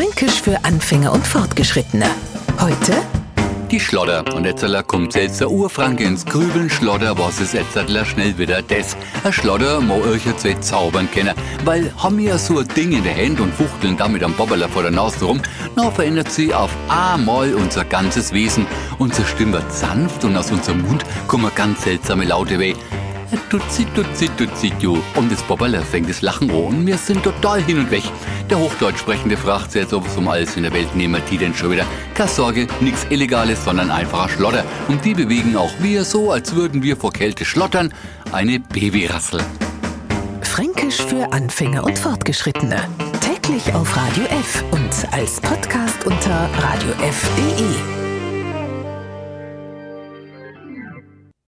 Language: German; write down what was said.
Fränkisch für Anfänger und Fortgeschrittene. Heute die Schlodder. Und jetzt kommt selbst der Urfranke ins Grübeln. Schlodder, was ist jetzt schnell wieder das? Ein Schlodder mo euch zwei zaubern kennen. Weil haben wir so ein Ding in der Hand und fuchteln damit am Bobberler vor der Nase rum. Na, verändert sie auf einmal unser ganzes Wesen. Unsere Stimme wird sanft und aus unserem Mund kommen ganz seltsame Laute weh. Tutsi, tutsi, tutsi, du. Und das Bobberle fängt das Lachen an und wir sind total hin und weg. Der Hochdeutsch sprechende fragt jetzt, ob es um alles in der Welt nehmen die denn schon wieder. Keine Sorge, nichts Illegales, sondern einfacher Schlotter. Und die bewegen auch wir so, als würden wir vor Kälte schlottern. Eine Babyrassel. Fränkisch für Anfänger und Fortgeschrittene. Täglich auf Radio F und als Podcast unter radiof.de.